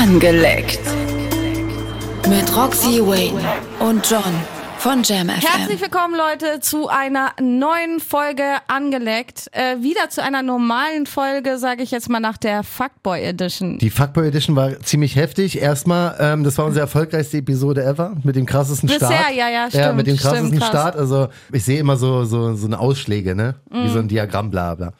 Angeleckt. Mit Roxy Wayne und John von Jam FM. Herzlich willkommen, Leute, zu einer neuen Folge Angeleckt. Äh, wieder zu einer normalen Folge, sage ich jetzt mal nach der Fuckboy Edition. Die Fuckboy Edition war ziemlich heftig. Erstmal, ähm, das war unsere erfolgreichste Episode ever mit dem krassesten Bisher, Start. ja, ja, Ja, stimmt, mit dem krassesten stimmt, krass. Start. Also ich sehe immer so so so eine Ausschläge, ne? Wie Mhm. so ein Diagramm, bla bla.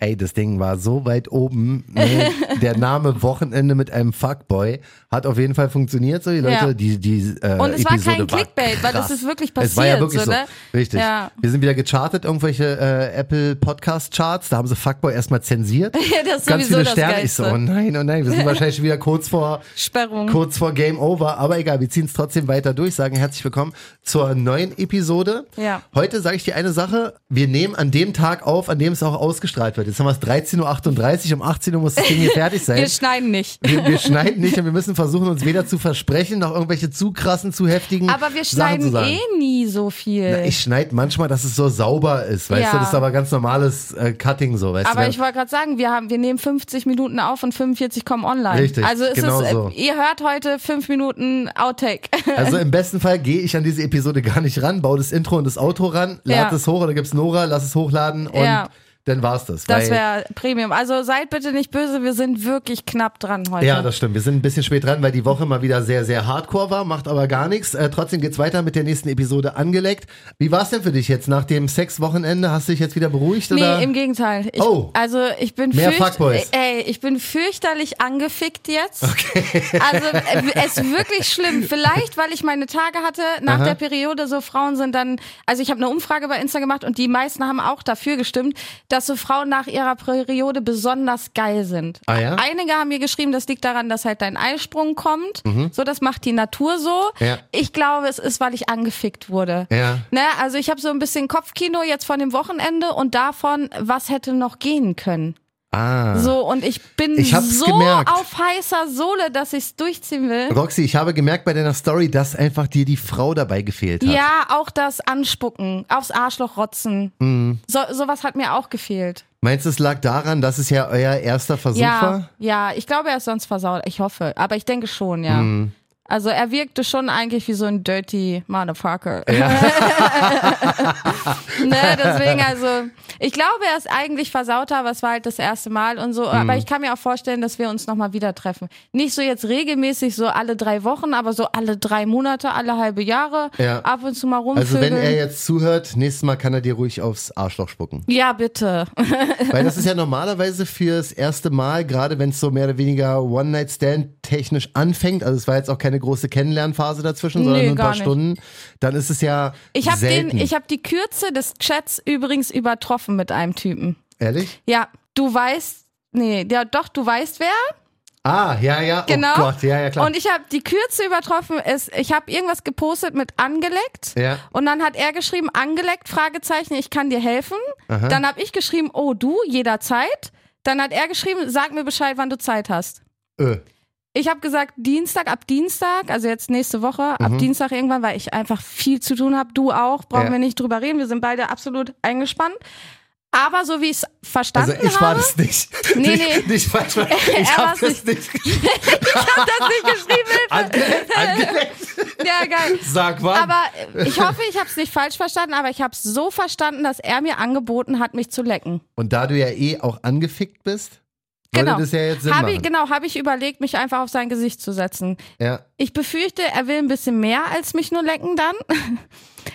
Ey, das Ding war so weit oben. Ne? Der Name Wochenende mit einem Fuckboy hat auf jeden Fall funktioniert. So die Leute, Ja. die die äh, Und es war Episode kein Clickbait, weil das ist wirklich Es war ja passiert, wirklich so, so. ne? Richtig. Ja. Wir sind wieder gechartet, irgendwelche äh, Apple Podcast Charts. Da haben sie Fuckboy erstmal zensiert. Ja, das ist Ganz viele Sterne. Ich so, Geilste. oh nein, oh nein, wir sind wahrscheinlich schon wieder kurz vor Sperrung. kurz vor Game Over, aber egal, wir ziehen es trotzdem weiter durch, sagen herzlich willkommen zur neuen Episode. Ja. Heute sage ich dir eine Sache, wir nehmen an dem Tag auf, an dem es auch ausgestrahlt wird. Jetzt haben wir es 13.38 Uhr, um 18 Uhr muss das Ding hier fertig sein. Wir schneiden nicht. wir, wir schneiden nicht und wir müssen versuchen, uns weder zu versprechen, noch irgendwelche zu krassen, zu heftigen Aber wir schneiden eh nie so viel. Na, ich schneide manchmal, dass es so sauber ist, weißt Ja. du, das ist aber ganz normales äh, Cutting so, weißt aber du. ich wollte gerade sagen, wir haben, wir nehmen 50 Minuten auf und 45 kommen online. Richtig, also es genau ist, so. äh, ihr hört heute fünf Minuten Outtake. Also im besten Fall gehe ich an diese Episode gar nicht ran, baue das Intro und das Outro ran, lad Ja. es hoch oder gibt's Nora, lass es hochladen und Ja. Dann war's das. Das weil- wäre Premium. Also seid bitte nicht böse, wir sind wirklich knapp dran heute. ja, das stimmt. Wir sind ein bisschen spät dran, weil die Woche mal wieder sehr, sehr hardcore war, macht aber gar nichts. Äh, trotzdem geht's weiter mit der nächsten Episode angeleckt. Wie war's denn für dich jetzt nach dem Sexwochenende? Hast du dich jetzt wieder beruhigt? Nee, oder? im Gegenteil. Ich, Oh. Also ich bin Mehr Fuckboys. Ey, ich bin fürchterlich angefickt jetzt. Okay. Also äh, es ist wirklich schlimm. Vielleicht, weil ich meine Tage hatte nach Aha. der Periode, so Frauen sind dann, also ich habe eine Umfrage bei Insta gemacht und die meisten haben auch dafür gestimmt, dass so Frauen nach ihrer Periode besonders geil sind. Ah ja? Einige haben mir geschrieben, das liegt daran, dass halt dein Eisprung kommt. So, das macht die Natur so. Mhm. Ja. Ich glaube, es ist, weil ich angefickt wurde. Ja. Ne, also ich habe so ein bisschen Kopfkino jetzt von dem Wochenende und davon, was hätte noch gehen können. Ah. So, und ich bin Ich so gemerkt. auf heißer Sohle, dass ich's durchziehen will. Roxy, ich habe gemerkt bei deiner Story, dass einfach dir die Frau dabei gefehlt hat. Ja, auch das Anspucken, aufs Arschloch rotzen. Mhm. So, sowas hat mir auch gefehlt. Meinst du, es lag daran, dass es ja euer erster Versuch Ja, war? ja, ich glaube, er ist sonst versaut. Ich hoffe, aber ich denke schon, ja. Mhm. Also er wirkte schon eigentlich wie so ein dirty Motherfucker. ne, deswegen also, ich glaube, er ist eigentlich versauter, aber es war halt das erste Mal und so. Mhm. Aber ich kann mir auch vorstellen, dass wir uns nochmal wieder treffen. Nicht so jetzt regelmäßig, so alle drei Wochen, aber so alle drei Monate, alle halbe Jahre, Ja. ab und zu mal Also rumvögeln. wenn er jetzt zuhört, nächstes Mal kann er dir ruhig aufs Arschloch spucken. ja, bitte. Weil das ist ja normalerweise fürs erste Mal, gerade wenn es so mehr oder weniger One-Night-Stand technisch anfängt, also es war jetzt auch keine große Kennenlernphase dazwischen, sondern Nee, nur ein paar nicht. Stunden, dann ist es ja Ich habe habe die Kürze des Chats übrigens übertroffen mit einem Typen. Ehrlich? Ja, du weißt, nee, ja doch, du weißt wer. Ah, ja, ja, Genau. oh Gott, ja, ja, klar. Und ich habe die Kürze übertroffen. Ist, ich habe irgendwas gepostet mit angeleckt. Ja. Und dann hat er geschrieben, angeleckt, Fragezeichen, ich kann dir helfen. Aha. Dann habe ich geschrieben, oh du, jederzeit. Dann hat er geschrieben, sag mir Bescheid, wann du Zeit hast. Ö. Ich habe gesagt, Dienstag, ab Dienstag, also jetzt nächste Woche, ab Dienstag irgendwann, weil ich einfach viel zu tun habe. Du auch, brauchen Ja. wir nicht drüber reden. Wir sind beide absolut eingespannt. Aber so wie ich es verstanden Also ich war habe, das nicht. Nee, nicht, nee. Nicht falsch. ver- Er Ich habe das nicht. ich habe das nicht geschrieben. Hilfe. Angeleckt, angeleckt. Ja, geil. Sag wann. Aber äh, ich hoffe, ich habe es nicht falsch verstanden, aber ich habe es so verstanden, dass er mir angeboten hat, mich zu lecken. Und da du ja eh auch angefickt bist, Genau. ja jetzt Sinn Hab machen. ich, genau, habe ich überlegt, mich einfach auf sein Gesicht zu setzen. Ja. Ich befürchte, er will ein bisschen mehr als mich nur lecken dann.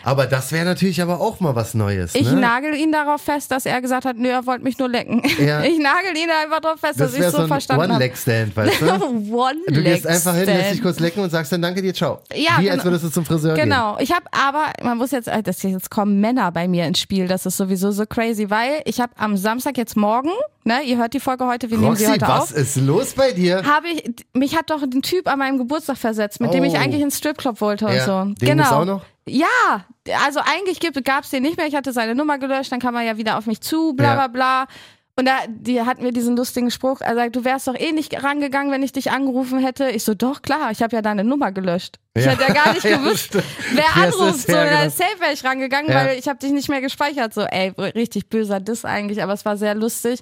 Aber das wäre natürlich aber auch mal was Neues. Ich ne? nagel ihn darauf fest, dass er gesagt hat, nö, er wollte mich nur lecken. Ja. Ich nagel ihn einfach darauf fest, Das dass ich so, so ein verstanden habe. One-Leg-Stand, weißt du? One Du gehst einfach hin, lässt dich kurz lecken und sagst dann danke dir, ciao. Ja, Wie als genau. würdest du zum Friseur gehen. Genau. Ich habe aber, man muss jetzt, äh, das jetzt kommen Männer bei mir ins Spiel. Das ist sowieso so crazy, weil ich habe am Samstag jetzt morgen, ne, ihr hört die Folge heute, wir nehmen sie Roxy, heute was auf. ist los bei dir? Habe ich, mich hat doch ein Typ an meinem Geburtstag versetzt, mit dem ich Oh. eigentlich ins Stripclub wollte und Ja, so. den genau. auch noch? Ja, also eigentlich gab es den nicht mehr. Ich hatte seine Nummer gelöscht, dann kam er ja wieder auf mich zu, bla Ja. bla bla. Und da, die hat mir diesen lustigen Spruch, er sagt, du wärst doch eh nicht rangegangen, wenn ich dich angerufen hätte. Ich so, doch, klar, ich habe ja deine Nummer gelöscht. Ich Ja. hätte ja gar nicht Ja, gewusst, stimmt. wer anruft. So, ja, ja, genau. safe wäre ich rangegangen, Ja. weil ich habe dich nicht mehr gespeichert. So, ey, richtig böser Diss eigentlich, aber es war sehr lustig.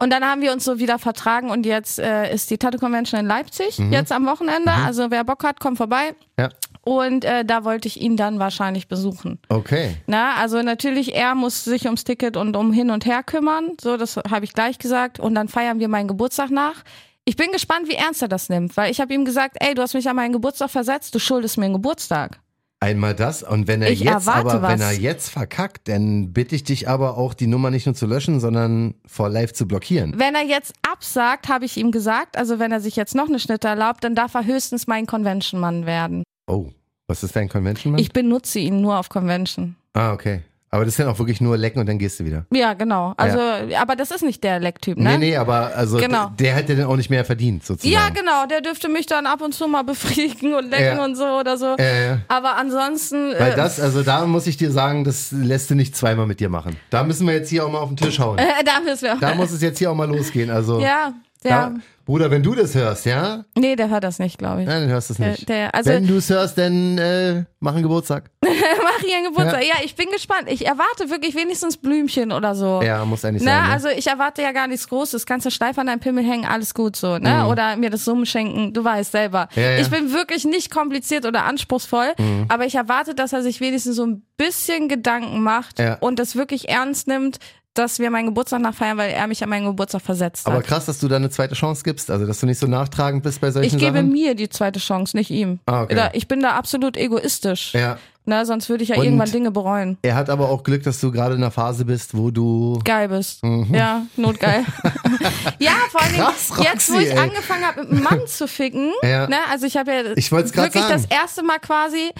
Und dann haben wir uns so wieder vertragen und jetzt äh, ist die Tattoo Convention in Leipzig, jetzt am Wochenende. Also wer Bock hat, kommt vorbei. Ja. Und äh, da wollte ich ihn dann wahrscheinlich besuchen. Okay. Na, also natürlich, er muss sich ums Ticket und um hin und her kümmern. So, das habe ich gleich gesagt. Und dann feiern wir meinen Geburtstag nach. Ich bin gespannt, wie ernst er das nimmt, weil ich habe ihm gesagt, ey, du hast mich an meinen Geburtstag versetzt, du schuldest mir einen Geburtstag. Einmal das und wenn er Ich jetzt aber wenn was. er jetzt verkackt, dann bitte ich dich aber auch die Nummer nicht nur zu löschen, sondern vor live zu blockieren. Wenn er jetzt absagt, habe ich ihm gesagt, also wenn er sich jetzt noch eine Schnitte erlaubt, dann darf er höchstens mein Convention-Mann werden. Oh, was ist dein Convention Mann? Ich benutze ihn nur auf Convention. ah, okay. Aber das ist dann auch wirklich nur lecken und dann gehst du wieder. Ja, genau. Also, aber das ist nicht der Lecktyp, ne? Nee, nee, aber also Genau. der hätte dann auch nicht mehr verdient, sozusagen. Ja, genau, der dürfte mich dann ab und zu mal befriedigen und lecken Ja. und so oder so. Äh, Aber ansonsten. weil äh, das, also da muss ich dir sagen, das lässt du nicht zweimal mit dir machen. Da müssen wir jetzt hier auch mal auf den Tisch hauen. äh, da müssen wir. Da muss es jetzt hier auch mal losgehen. Also, ja, ja. Bruder, wenn du das hörst, ja? Nee, der hört das nicht, glaube ich. Nein, dann hörst du es Der, nicht. der, also wenn du es hörst, dann äh, mach einen Geburtstag. mach ihren Geburtstag. Ja. ich bin gespannt. Ich erwarte wirklich wenigstens Blümchen oder so. Ja, muss eigentlich Na, sein. Ne? also ich erwarte ja gar nichts Großes. Kannst du steif an deinem Pimmel hängen, alles gut so, ne? Oder mir das Summen schenken, du weißt selber. Mhm. Ja, ja. Ich bin wirklich nicht kompliziert oder anspruchsvoll, Mhm. aber ich erwarte, dass er sich wenigstens so ein bisschen Gedanken macht Ja. und das wirklich ernst nimmt, dass wir meinen Geburtstag nachfeiern, weil er mich an meinen Geburtstag versetzt Aber hat. krass, dass du da eine zweite Chance gibst. Also, dass du nicht so nachtragend bist bei solchen Ich gebe Sachen. mir die zweite Chance, nicht ihm. Ah, okay. Ich bin da absolut egoistisch. Ja. Ne, sonst würde ich ja Und- irgendwann Dinge bereuen. Er hat aber auch Glück, dass du gerade in einer Phase bist, wo du. Geil bist. Ja, notgeil. ja, vor allem Mhm. Krass, jetzt, wo Roxy, ich ey. angefangen habe, mit einem Mann zu ficken, Ja. ne, also ich habe ja Ich wirklich sagen. das erste Mal quasi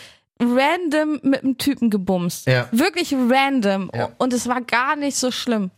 random mit einem Typen gebumst. Ja. Wirklich random. Ja. Und es war gar nicht so schlimm.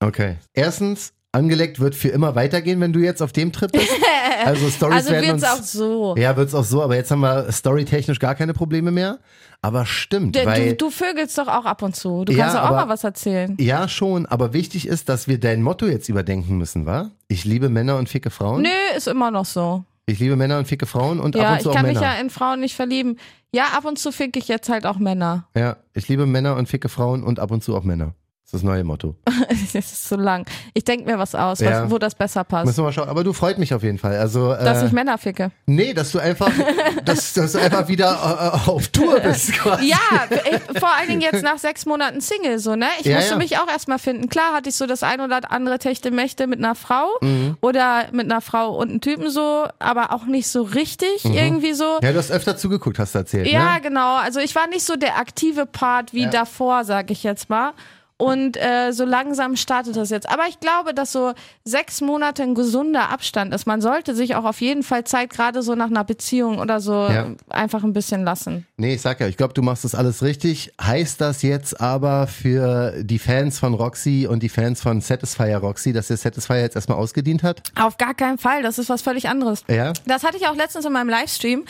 Okay. Erstens, angeleckt wird für immer weitergehen, wenn du jetzt auf dem Trip bist. Also Stories Also werden wird's uns. auch so. Ja, wird's auch so, aber jetzt haben wir storytechnisch gar keine Probleme mehr. Aber stimmt, Du, weil. du, du vögelst doch auch ab und zu. Du Ja, kannst doch auch aber- mal was erzählen. ja, schon, aber wichtig ist, dass wir dein Motto jetzt überdenken müssen, wa? Ich liebe Männer und ficke Frauen. Nö, ist immer noch so. Ich liebe Männer und ficke Frauen und ab Ja, und ich zu auch kann mich Männer. ja in Frauen nicht verlieben. Ja, ab und zu fick ich jetzt halt auch Männer. ja, ich liebe Männer und ficke Frauen und ab und zu auch Männer. Das ist das neue Motto. Das ist so lang. Ich denke mir was aus, Ja. was, wo das besser passt. Müssen wir mal schauen. Aber du freut mich auf jeden Fall. Also, Dass äh, ich Männer ficke. nee, dass du einfach, dass, dass du einfach wieder äh, auf Tour bist quasi. Ja, ich, vor allen Dingen jetzt nach sechs Monaten Single, so, ne? Ich Ja, musste ja. mich auch erstmal finden. Klar hatte ich so das ein oder andere Techte-Mächte mit einer Frau Mhm. oder mit einer Frau und einem Typen so, aber auch nicht so richtig irgendwie so. Mhm. Ja, du hast öfter zugeguckt, hast du erzählt. Ja, ne? genau. Also ich war nicht so der aktive Part wie davor, sag ich jetzt mal. Und äh, so langsam startet das jetzt. Aber ich glaube, dass so sechs Monate ein gesunder Abstand ist. Man sollte sich auch auf jeden Fall Zeit, gerade so nach einer Beziehung oder so, Ja. einfach ein bisschen lassen. Nee, ich sag ja, ich glaube, du machst das alles richtig. Heißt das jetzt aber für die Fans von Roxy und die Fans von Satisfyer Roxy, dass der Satisfyer jetzt erstmal ausgedient hat? Auf gar keinen Fall. Das ist was völlig anderes. Ja? Das hatte ich auch letztens in meinem Livestream.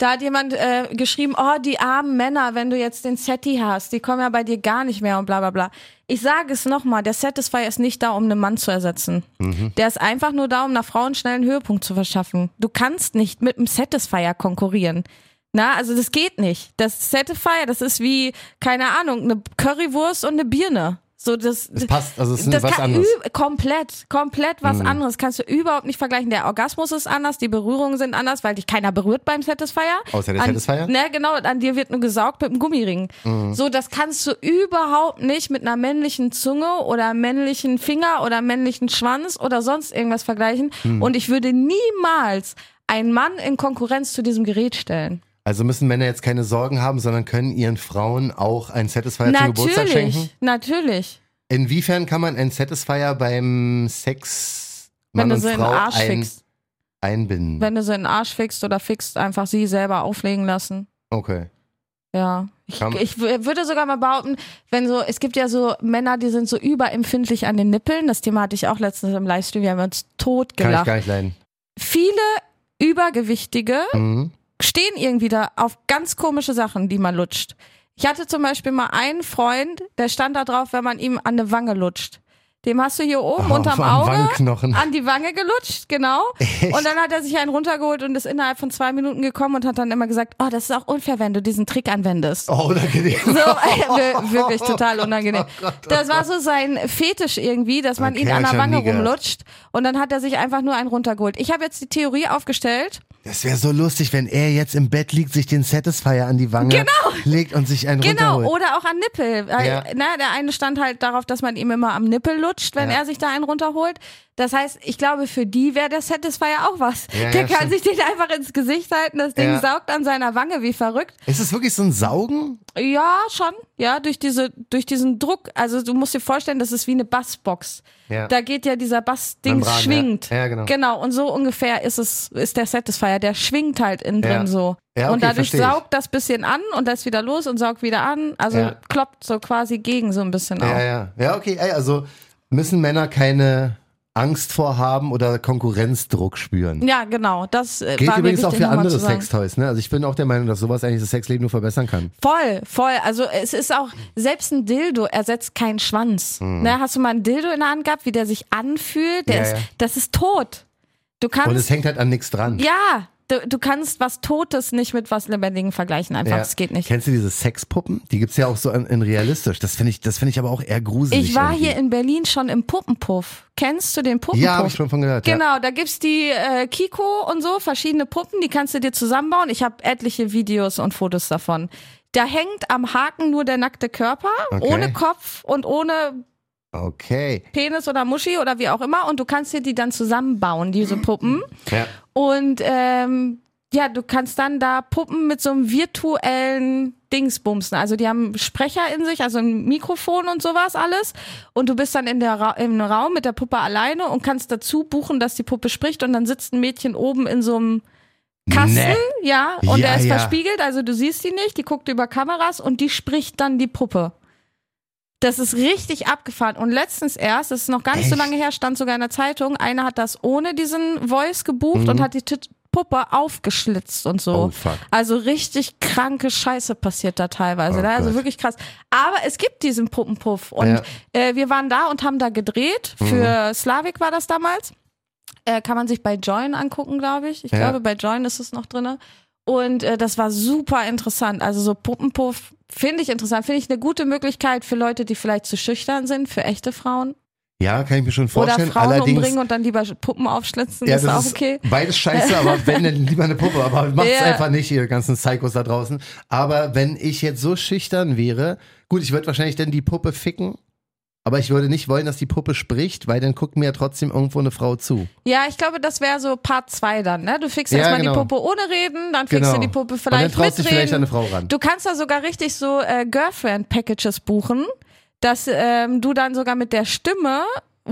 Da hat jemand äh, geschrieben, oh, die armen Männer, wenn du jetzt den Setti hast, die kommen ja bei dir gar nicht mehr und bla bla bla. Ich sage es nochmal, der Satisfier ist nicht da, um einen Mann zu ersetzen. Der ist einfach nur da, um einer Frau einen schnellen Höhepunkt zu verschaffen. Du kannst nicht mit einem Satisfier konkurrieren. Na, also das geht nicht. Das Satisfier, das ist wie, keine Ahnung, eine Currywurst und eine Birne. So, das, Das passt, also es ist das was kann anderes. komplett, komplett was anderes. Kannst du überhaupt nicht vergleichen. Der Orgasmus ist anders, die Berührungen sind anders, weil dich keiner berührt beim Satisfier. Außer der an, Satisfier? Ne, genau, an dir wird nur gesaugt mit einem Gummiring. So, das kannst du überhaupt nicht mit einer männlichen Zunge oder männlichen Finger oder männlichen Schwanz oder sonst irgendwas vergleichen. Und ich würde niemals einen Mann in Konkurrenz zu diesem Gerät stellen. Also müssen Männer jetzt keine Sorgen haben, sondern können ihren Frauen auch einen Satisfier zum Geburtstag schenken? Natürlich, natürlich. Inwiefern kann man einen Satisfier beim Sex Wenn Mann du und so in den Frau Arsch ein, fickst. einbinden? Wenn du sie in den Arsch fickst oder fickst, einfach sie selber auflegen lassen. Okay. Ja. Ich, ich würde sogar mal behaupten, wenn so, es gibt ja so Männer, die sind so überempfindlich an den Nippeln. Das Thema hatte ich auch letztens im Livestream. Wir haben uns tot Kann ich gelacht. gar nicht leiden. Viele Übergewichtige Mhm. Stehen irgendwie da auf ganz komische Sachen, die man lutscht. Ich hatte zum Beispiel mal einen Freund, der stand da drauf, wenn man ihm an eine Wange lutscht. Dem hast du hier oben Oh, unterm Auge an die Wange gelutscht, genau. Echt? Und dann hat er sich einen runtergeholt und ist innerhalb von zwei Minuten gekommen und hat dann immer gesagt, oh, das ist auch unfair, wenn du diesen Trick anwendest. Oh, unangenehm. So, äh, wirklich total unangenehm. Oh Gott, oh Das war so sein Fetisch irgendwie, dass man Okay, ihn an der Wange rumlutscht und dann hat er sich einfach nur einen runtergeholt. Ich habe jetzt die Theorie aufgestellt. Das wäre so lustig, wenn er jetzt im Bett liegt, sich den Satisfier an die Wange legt und sich einen Genau, runterholt. oder auch an Nippel. Ja. na, der eine stand halt darauf, dass man ihm immer am Nippel lutscht, wenn Ja. er sich da einen runterholt. Das heißt, ich glaube, für die wäre der Satisfier auch was. Ja, der ja, kann stimmt. sich den einfach ins Gesicht halten, das Ding Ja. saugt an seiner Wange wie verrückt. Ist es wirklich so ein Saugen? Ja, schon. Ja, durch diese, durch diesen Druck. Also du musst dir vorstellen, das ist wie eine Bassbox. Ja. Da geht ja dieser Bassding ja. schwingt. Ja, genau. Genau. Und so ungefähr ist es, ist der Satisfier. Der schwingt halt innen Ja. drin so. Ja, okay, und dadurch saugt das bisschen an und das wieder los und saugt wieder an. Also Ja. kloppt so quasi gegen so ein bisschen Ja, auf. ja. Ja, okay. Ey, also müssen Männer keine Angst vorhaben oder Konkurrenzdruck spüren. Ja, genau. Das äh, Geht war übrigens auch für andere. Sextoys, ne? Also ich bin auch der Meinung, dass sowas eigentlich das Sexleben nur verbessern kann. Voll, voll. Also es ist auch, selbst ein Dildo ersetzt keinen Schwanz. Ne, hast du mal ein Dildo in der Hand gehabt, wie der sich anfühlt? Der. Ja, ist, ja. das ist tot. Du Und es kannst, hängt halt an nichts dran. ja, du, du kannst was Totes nicht mit was Lebendigen vergleichen. Einfach, Ja. das geht nicht. Kennst du diese Sexpuppen? Die gibt's ja auch so in, in realistisch. Das finde ich, das finde ich aber auch eher gruselig. Ich war irgendwie. hier in Berlin schon im Puppenpuff. Kennst du den Puppenpuff? Ja, habe ich schon von gehört. Ja. Genau, da gibt's die äh, Kiko und so, verschiedene Puppen, die kannst du dir zusammenbauen. Ich habe etliche Videos und Fotos davon. Da hängt am Haken nur der nackte Körper, Okay. ohne Kopf und ohne Okay. Penis oder Muschi oder wie auch immer. Und du kannst dir die dann zusammenbauen, diese Puppen. Ja. Und ähm, ja, du kannst dann da Puppen mit so einem virtuellen Dingsbumsen. Also die haben Sprecher in sich, also ein Mikrofon und sowas alles. Und du bist dann in der Ra im Raum mit der Puppe alleine und kannst dazu buchen, dass die Puppe spricht. Und dann sitzt ein Mädchen oben in so einem Kasten, Nee. ja, und Ja, der ist ja. verspiegelt, also du siehst die nicht, die guckt über Kameras und die spricht dann die Puppe. Das ist richtig abgefahren. Und letztens erst, das ist noch gar nicht so Echt? lange her, stand sogar in der Zeitung, einer hat das ohne diesen Voice gebucht und hat die Tit- Puppe aufgeschlitzt und so. Mhm. Oh, fuck. Also richtig kranke Scheiße passiert da teilweise. Oh ne? Also Gott. wirklich krass. Aber es gibt diesen Puppenpuff. Und Ja. äh, wir waren da und haben da gedreht. Mhm. Für Slavik war das damals. Äh, kann man sich bei Join angucken, glaube ich. Ich Ja. glaube, bei Join ist es noch drinne. Und äh, das war super interessant. Also so Puppenpuff finde ich interessant. Finde ich eine gute Möglichkeit für Leute, die vielleicht zu schüchtern sind, für echte Frauen. Ja, kann ich mir schon Oder vorstellen. Frauen Allerdings, umbringen und dann lieber Puppen aufschlitzen. ja, ist das auch ist okay. beides scheiße, aber wenn dann lieber eine Puppe. Aber macht's Ja. einfach nicht, ihr ganzen Psychos da draußen. Aber wenn ich jetzt so schüchtern wäre, gut, ich würde wahrscheinlich dann die Puppe ficken. Aber ich würde nicht wollen, dass die Puppe spricht, weil dann guckt mir ja trotzdem irgendwo eine Frau zu. Ja, ich glaube, das wäre so Part 2 dann. Ne? Du fixst Ja, erstmal genau. die Puppe ohne Reden, dann fixst Genau. du die Puppe Und dann vielleicht traut sich mit vielleicht Reden. eine Frau ran. Du kannst da sogar richtig so äh, Girlfriend-Packages buchen, dass ähm, du dann sogar mit der Stimme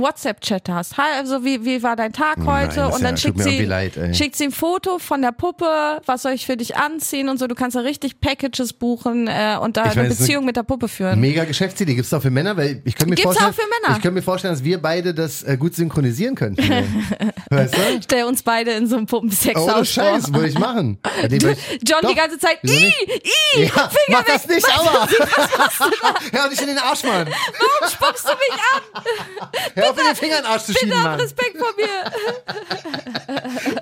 WhatsApp-Chat hast. Hi, also wie, wie war dein Tag Nein, heute? das und ja- dann tut schickt sie, leid, schickt sie ein Foto von der Puppe, was soll ich für dich anziehen und so. Du kannst da richtig Packages buchen äh, und da Ich meine, eine das ist eine Beziehung mit der Puppe führen. Mega Geschäftsidee. Gibt's auch für Männer? Weil ich könnte mir Gibt's vorstellen, auch für Männer. Ich könnte mir vorstellen, dass wir beide das äh, gut synchronisieren könnten. weißt du? Stell uns beide in so einem Puppensex Ohne aus Scheiß, würde ich machen. Ja, ich- John Doch. die ganze Zeit, i, i, Ja, Finger mach weg, das nicht, aua! Hör nicht in den Arsch, Mann! warum spuckst du mich an? Hör auf, in den Finger in den Arsch zu schieben, Bitte hab! Respekt vor mir.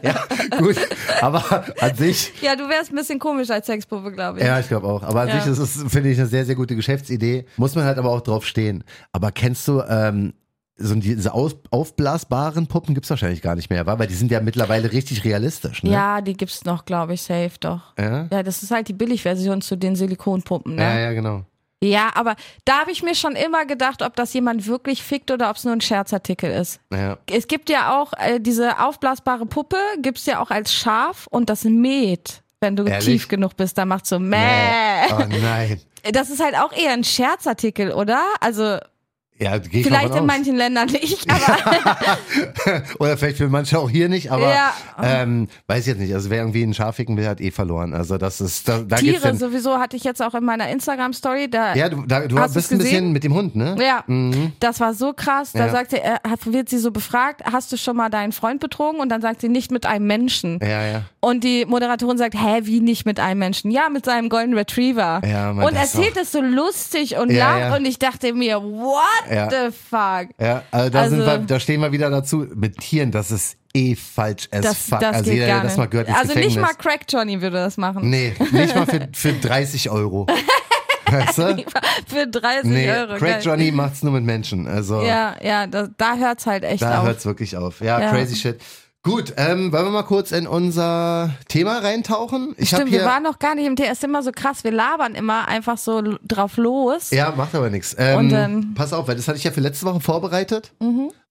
Ja, gut, aber an sich, Ja, du wärst ein bisschen komisch als Sexpuppe, glaube ich. ja, ich glaube auch, aber an Ja. sich ist es, finde ich, eine sehr, sehr gute Geschäftsidee. Muss man halt aber auch drauf stehen. Aber kennst du, ähm, so diese aus, aufblasbaren Puppen gibt's wahrscheinlich gar nicht mehr, wa? weil die sind ja mittlerweile richtig realistisch, ne? Ja, die gibt's noch, glaube ich, safe doch. Ja? Ja, das ist halt die Billigversion zu den Silikonpuppen, ne? Ja, ja, genau. Ja, aber da habe ich mir schon immer gedacht, ob das jemand wirklich fickt oder ob es nur ein Scherzartikel ist. Ja. Es gibt ja auch äh, diese aufblasbare Puppe, gibt's ja auch als Schaf und das mäht. Wenn du Ehrlich? tief genug bist, dann macht so mäh. Oh nein. Das ist halt auch eher ein Scherzartikel, oder? Also Ja, vielleicht in manchen Ländern nicht, aber Oder vielleicht für manche auch hier nicht, aber Ja. ähm, weiß ich jetzt nicht. Also wer irgendwie einen Schaf ficken will, hat eh verloren. Also das ist, da, da Tiere dann, sowieso hatte ich jetzt auch in meiner Instagram-Story. Da Ja, du, da, du Hast bist ein bisschen mit dem Hund, ne? Ja, das war so krass. Da Ja. sagt sie, äh, wird sie so befragt, hast du schon mal deinen Freund betrogen? Und dann sagt sie, nicht mit einem Menschen. Ja, ja. Und die Moderatorin sagt, hä, wie nicht mit einem Menschen? Ja, mit seinem Golden Retriever. Ja, Mann, und erzählt es so lustig und Ja, lacht. Und ich dachte mir, what? Ja. the fuck? Ja, also da, sind Also- wir, da stehen wir wieder dazu. Mit Tieren, das ist eh falsch as Das, fuck. das also geht jeder, gar der das nicht. mal gehört, ins also nicht Gefängnis. mal Crack Johnny würde das machen. Nee, nicht mal für, für 30 Euro. Weißt du? Für 30 Nee, Euro. Craig geil. Johnny macht's nur mit Menschen. Also Ja, ja, da, da hört's halt echt da auf. hört's wirklich auf. Ja, Ja. crazy shit. Gut, ähm, wollen wir mal kurz in unser Thema reintauchen? Ich Stimmt, hier, wir waren noch gar nicht im Thema. Es ist immer so krass. Wir labern immer einfach so drauf los. Ja, macht aber nichts. Ähm, Und pass auf, weil das hatte ich ja für letzte Woche vorbereitet.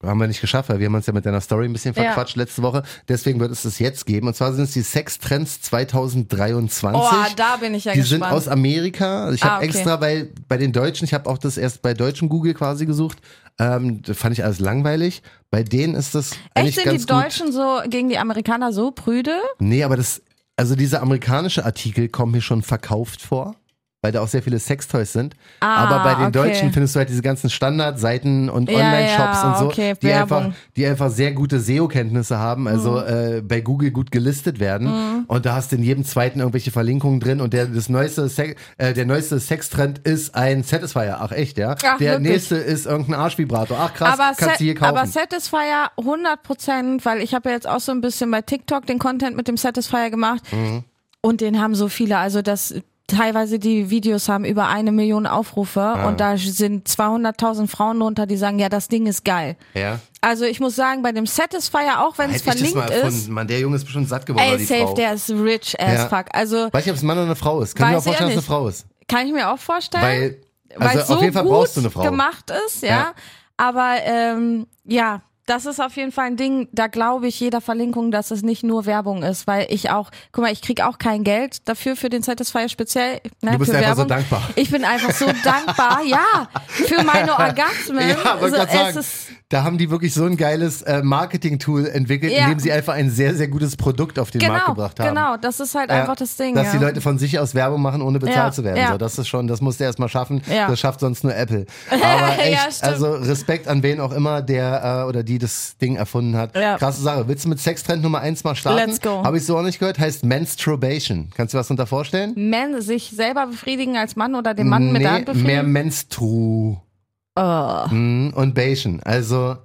Haben wir nicht geschafft, weil wir haben uns ja mit deiner Story ein bisschen Mhm. Ja. verquatscht letzte Woche. Deswegen wird es das jetzt geben. Und zwar sind es die Sextrends 2023. Oh, da bin ich ja die gespannt. sind aus Amerika. Also Ich habe Ah, okay. extra, weil bei den Deutschen, ich habe auch das erst bei deutschen Google quasi gesucht. Ähm, das fand ich alles langweilig. Bei denen ist das Echt sind die gut. Deutschen so gegen die Amerikaner so prüde? Nee, aber das, also diese amerikanische Artikel kommen mir schon verkauft vor, weil da auch sehr viele Sextoys sind. Ah, aber bei den okay. Deutschen findest du halt diese ganzen Standardseiten und Ja, Online-Shops ja, und so, okay, die, einfach, die einfach sehr gute SEO-Kenntnisse haben, also Mhm. äh, bei Google gut gelistet werden. Und da hast du in jedem zweiten irgendwelche Verlinkungen drin und der, das neueste Sex, äh, der neueste Sextrend ist ein Satisfier. Ach echt, ja? Ach, der wirklich? nächste ist irgendein Arschvibrator. Ach krass, aber, kannst du hier kaufen. aber Satisfier 100 Prozent, weil ich habe ja jetzt auch so ein bisschen bei TikTok den Content mit dem Satisfier gemacht Mhm. und den haben so viele, also das teilweise die Videos haben über eine Million Aufrufe Ah. und da sind 200.000 Frauen drunter, die sagen, ja, das Ding ist geil. ja. Also ich muss sagen, bei dem Satisfier, auch wenn es ich das mal verlinkt erfunden. ist, Mann, der Junge ist bestimmt satt geworden, ey, safe, Frau. der ist rich as Ja. fuck. Also Weiß nicht, ob es ein Mann oder eine Frau ist. Kann ich mir auch ich vorstellen, dass es eine Frau ist. kann ich mir auch vorstellen. Weil, weil also es so auf jeden Fall brauchst du eine Frau. gemacht ist, ja. Ja. Aber ähm, ja, das ist auf jeden Fall ein Ding, da glaube ich jeder Verlinkung, dass es nicht nur Werbung ist, weil ich auch, guck mal, ich krieg auch kein Geld dafür für den Satisfier speziell. Ne, Du bist für einfach so Werbung. dankbar. Ich bin einfach so dankbar, ja, für meine Orgasmen. Ja, so, gerade es sagen, ist, da haben die wirklich so ein geiles äh, Marketing-Tool entwickelt, Ja. indem sie einfach ein sehr, sehr gutes Produkt auf den Markt genau, gebracht haben. genau, das ist halt Ja, einfach das Ding. Dass ja. die Leute von sich aus Werbung machen, ohne bezahlt zu werden. So, das ist schon, das musst du erst mal schaffen. Das schafft sonst nur Apple. Aber echt, also Respekt an wen auch immer, der äh, oder die das Ding erfunden hat. Ja. Krasse Sache. Willst du mit Sextrend Nummer eins mal starten? Let's go. Habe ich so auch nicht gehört. Heißt Menstruation. Kannst du was darunter vorstellen? Men sich selber befriedigen als Mann oder den Mann mit der nee, Hand befriedigen? mehr Menstru. Oh. Mm, und Bation. Also,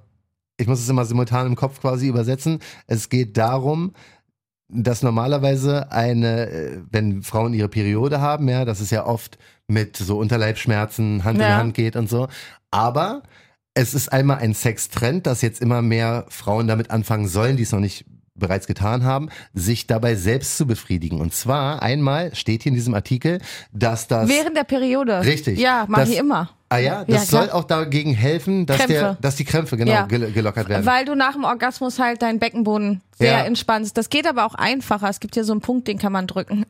ich muss es immer simultan im Kopf quasi übersetzen. Es geht darum, dass normalerweise eine, äh, wenn Frauen ihre Periode haben, ja, dass es ja oft mit so Unterleibschmerzen Hand in Ja. Hand geht und so. Aber es ist einmal ein Sextrend, dass jetzt immer mehr Frauen damit anfangen sollen, die es noch nicht bereits getan haben, sich dabei selbst zu befriedigen. Und zwar einmal steht hier in diesem Artikel, dass das Während der Periode. Richtig. Ja, mach Das- ich immer. Ah ja, das Ja, soll auch dagegen helfen, dass, Krämpfe. der, dass die Krämpfe genau Ja. gel gelockert werden. Weil du nach dem Orgasmus halt deinen Beckenboden sehr Ja. entspannst. Das geht aber auch einfacher. Es gibt hier so einen Punkt, den kann man drücken.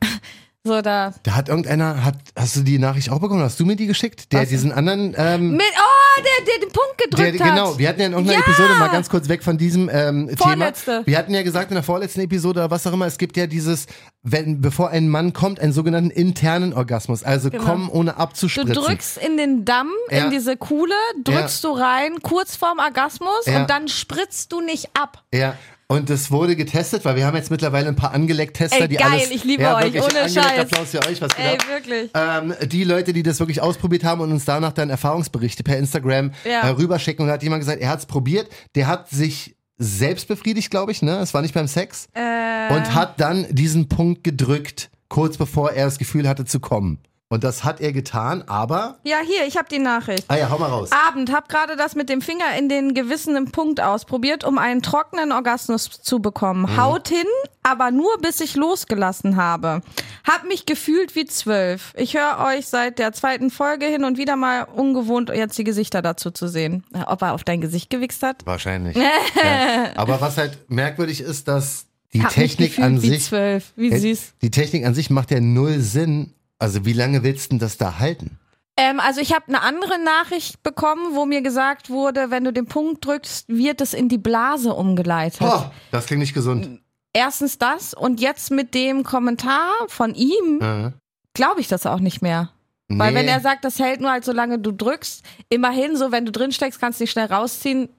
So da. da hat irgendeiner, hat, hast du die Nachricht auch bekommen? Hast du mir die geschickt? Der Was? diesen anderen, ähm, Mit, oh, der, der den Punkt der, gedrückt hat. genau, wir hatten ja in irgendeiner Ja. Episode mal ganz kurz weg von diesem ähm, Vorletzte. Thema. Wir hatten ja gesagt in der vorletzten Episode oder was auch immer, es gibt ja dieses, wenn, bevor ein Mann kommt, einen sogenannten internen Orgasmus. Also Genau. kommen ohne Du abzuspritzen. drückst in den Damm, Ja. in diese Kuhle, drückst du rein, kurz vorm Orgasmus Ja. und dann spritzt du nicht ab. Ja. Und das wurde getestet, weil wir haben jetzt mittlerweile ein paar Angeleckt-Tester, die geil, alles. ich liebe ja, euch, ohne Scheiß. Applaus für euch, was Ey, wirklich. Ähm, die Leute, die das wirklich ausprobiert haben und uns danach dann Erfahrungsberichte per Instagram Ja. äh, rüberschicken. Und da hat jemand gesagt, er hat es probiert, der hat sich selbst befriedigt, glaube ich, ne? Es war nicht beim Sex. Äh, Und hat dann diesen Punkt gedrückt, kurz bevor er das Gefühl hatte zu kommen. Und das hat er getan, aber. ja, hier, ich habe die Nachricht. Ah ja, hau mal raus. Abend, hab gerade das mit dem Finger in den gewissenen Punkt ausprobiert, um einen trockenen Orgasmus zu bekommen. Mhm. Haut hin, aber nur bis ich losgelassen habe. Hab mich gefühlt wie zwölf. Ich höre euch seit der zweiten Folge hin und wieder mal ungewohnt, jetzt die Gesichter dazu zu sehen. Ob er auf dein Gesicht gewichst hat? Wahrscheinlich. ja. Aber was halt merkwürdig ist, dass die Hab Technik an wie sich. zwölf. Wie Äh, süß. Die Technik an sich macht ja null Sinn. Also wie lange willst du denn das da halten? Ähm, also ich habe eine andere Nachricht bekommen, wo mir gesagt wurde, wenn du den Punkt drückst, wird es in die Blase umgeleitet. Boah, das klingt nicht gesund. Erstens das und jetzt mit dem Kommentar von ihm Ja. glaube ich das auch nicht mehr. Weil Nee. wenn er sagt, das hält nur halt solange du drückst, immerhin so, wenn du drin steckst, kannst du dich schnell rausziehen,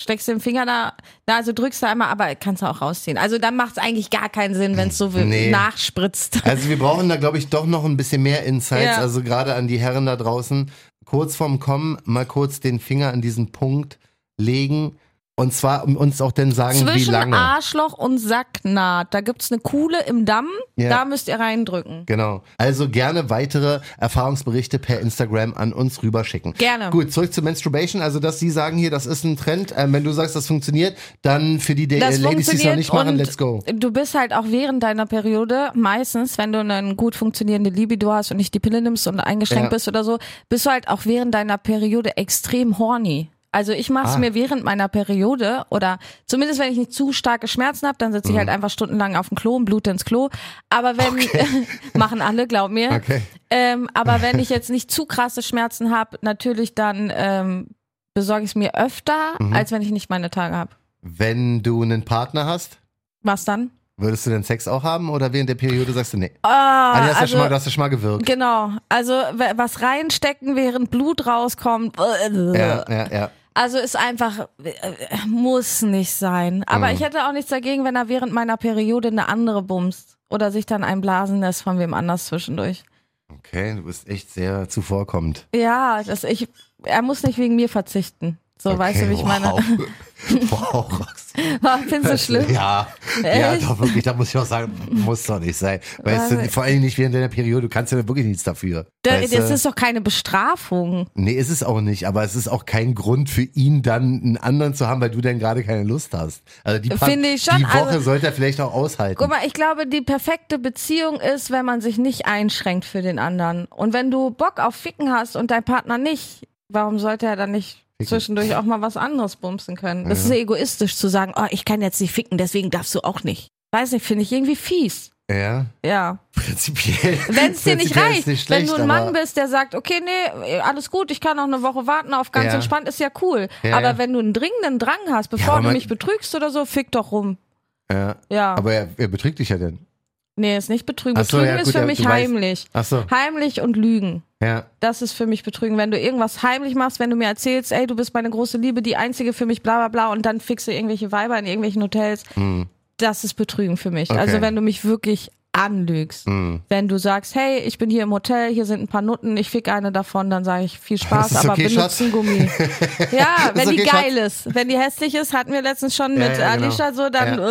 steckst den Finger da, na, also drückst du einmal, aber kannst du auch rausziehen. Also dann macht es eigentlich gar keinen Sinn, wenn es so Nee. nachspritzt. Also wir brauchen da, glaube ich, doch noch ein bisschen mehr Insights. Ja. Also gerade an die Herren da draußen. kurz vorm Kommen mal kurz den Finger an diesen Punkt legen. Und zwar um uns auch dann sagen, wie Zwischen lange. Arschloch und Sacknaht, da gibt's eine Kuhle im Damm, Ja. da müsst ihr reindrücken. Genau. Also gerne weitere Erfahrungsberichte per Instagram an uns rüberschicken. Gerne. Gut, zurück zu Menstruation. Also, dass Sie sagen hier, das ist ein Trend. Ähm, wenn du sagst, das funktioniert, dann für die Das Ladies, die es noch nicht machen, let's go. Du bist halt auch während deiner Periode, meistens, wenn du eine gut funktionierende Libido hast und nicht die Pille nimmst und eingeschränkt Ja. bist oder so, bist du halt auch während deiner Periode extrem horny. Also ich mache es Ah. mir während meiner Periode oder zumindest wenn ich nicht zu starke Schmerzen habe, dann sitze ich Mhm. halt einfach stundenlang auf dem Klo und blute ins Klo. Aber wenn machen alle, glaub mir. Okay. Ähm, aber wenn ich jetzt nicht zu krasse Schmerzen habe, natürlich dann ähm, besorge ich es mir öfter, Mhm. als wenn ich nicht meine Tage habe. Wenn du einen Partner hast, Was dann? Würdest du den Sex auch haben oder während der Periode sagst du nee? Ah, Ah, nee, hast ja also, schon mal, du hast ja schon mal gewirkt. genau. Also was reinstecken, während Blut rauskommt. Ja, ja, ja. Also ist einfach, äh, muss nicht sein. Aber Mhm. ich hätte auch nichts dagegen, wenn er während meiner Periode eine andere bumst. Oder sich dann ein blasen lässt von wem anders zwischendurch. Okay, du bist echt sehr zuvorkommend. Ja, das, ich, er muss nicht wegen mir verzichten. So, okay, weißt du, wie ich meine? wow. Findest du schlimm? Ja, ja, Echt? doch wirklich, da muss ich auch sagen, muss doch nicht sein. Weißt du, Was? vor allem nicht während deiner Periode, du kannst ja wirklich nichts dafür. Da- Das du? ist doch keine Bestrafung. Nee, ist es auch nicht, aber es ist auch kein Grund für ihn dann einen anderen zu haben, weil du dann gerade keine Lust hast. Also die, Finde ich schon, die Woche also- sollte er vielleicht auch aushalten. Guck mal, ich glaube, die perfekte Beziehung ist, wenn man sich nicht einschränkt für den anderen. Und wenn du Bock auf Ficken hast und dein Partner nicht, warum sollte er dann nicht. Zwischendurch auch mal was anderes bumsen können? Das ist egoistisch zu sagen, oh, ich kann jetzt nicht ficken, deswegen darfst du auch nicht. Weiß nicht, finde ich irgendwie fies. Ja, Ja. prinzipiell. Wenn es dir nicht reicht, nicht wenn schlecht, du ein Mann bist, der sagt, okay, nee, alles gut, ich kann noch eine Woche warten auf ganz Ja. entspannt, ist ja cool. Ja, Aber ja. wenn du einen dringenden Drang hast, bevor du mich betrügst oder so, fick doch rum. Ja, Ja. aber er, er betrügt dich ja denn. Nee, ist nicht betrügen. Ach so, Betrügen ja, ist gut, für ja, mich du weißt- heimlich. Ach so, Heimlich und Lügen. ja. Das ist für mich Betrügen. Wenn du irgendwas heimlich machst, wenn du mir erzählst, ey, du bist meine große Liebe, die einzige für mich, bla bla bla, und dann fixe irgendwelche Weiber in irgendwelchen Hotels, das ist Betrügen für mich. Hm. Okay. Also wenn du mich wirklich anlügst. Hm. Wenn du sagst, hey, ich bin hier im Hotel, hier sind ein paar Nutten, ich fick eine davon, dann sage ich viel Spaß, aber okay, benutze Schatz? ein Gummi. Ja, wenn die okay, geil ist. Wenn die hässlich ist, hatten wir letztens schon Ja, mit ja, genau. Alicia so, dann, äh,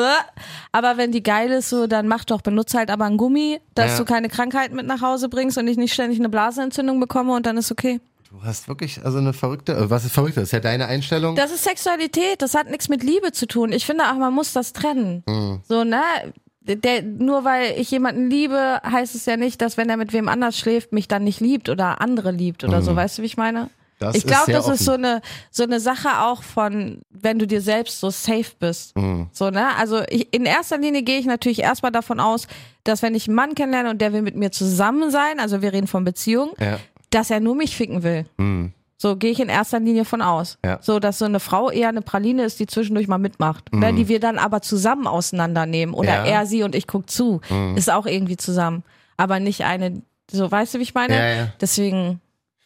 aber wenn die geil ist, so, dann mach doch, benutze halt aber ein Gummi, dass Ja. du keine Krankheiten mit nach Hause bringst und ich nicht ständig eine Blasenentzündung bekomme und dann ist okay. Du hast wirklich also eine verrückte, äh, was ist verrückt? Das ist ja deine Einstellung. Das ist Sexualität, das hat nichts mit Liebe zu tun. Ich finde auch, man muss das trennen. Mhm. So, ne? Der, nur weil ich jemanden liebe, heißt es ja nicht, dass wenn er mit wem anders schläft, mich dann nicht liebt oder andere liebt oder so. Weißt du, wie ich meine? Mhm. Das ich ist glaube, das ist offen. so eine, so eine Sache auch von, wenn du dir selbst so safe bist. Mhm. So, ne? Also ich, in erster Linie gehe ich natürlich erstmal davon aus, dass wenn ich einen Mann kennenlerne und der will mit mir zusammen sein, also wir reden von Beziehung, ja. dass er nur mich ficken will. So gehe ich in erster Linie von aus. Ja. So, dass so eine Frau eher eine Praline ist, die zwischendurch mal mitmacht. Ne, die wir dann aber zusammen auseinandernehmen. Oder Mhm. Ja. Mhm. er, sie und ich guck zu. Ist auch irgendwie zusammen. Aber nicht eine, so weißt du, wie ich meine? Ja, ja. Deswegen,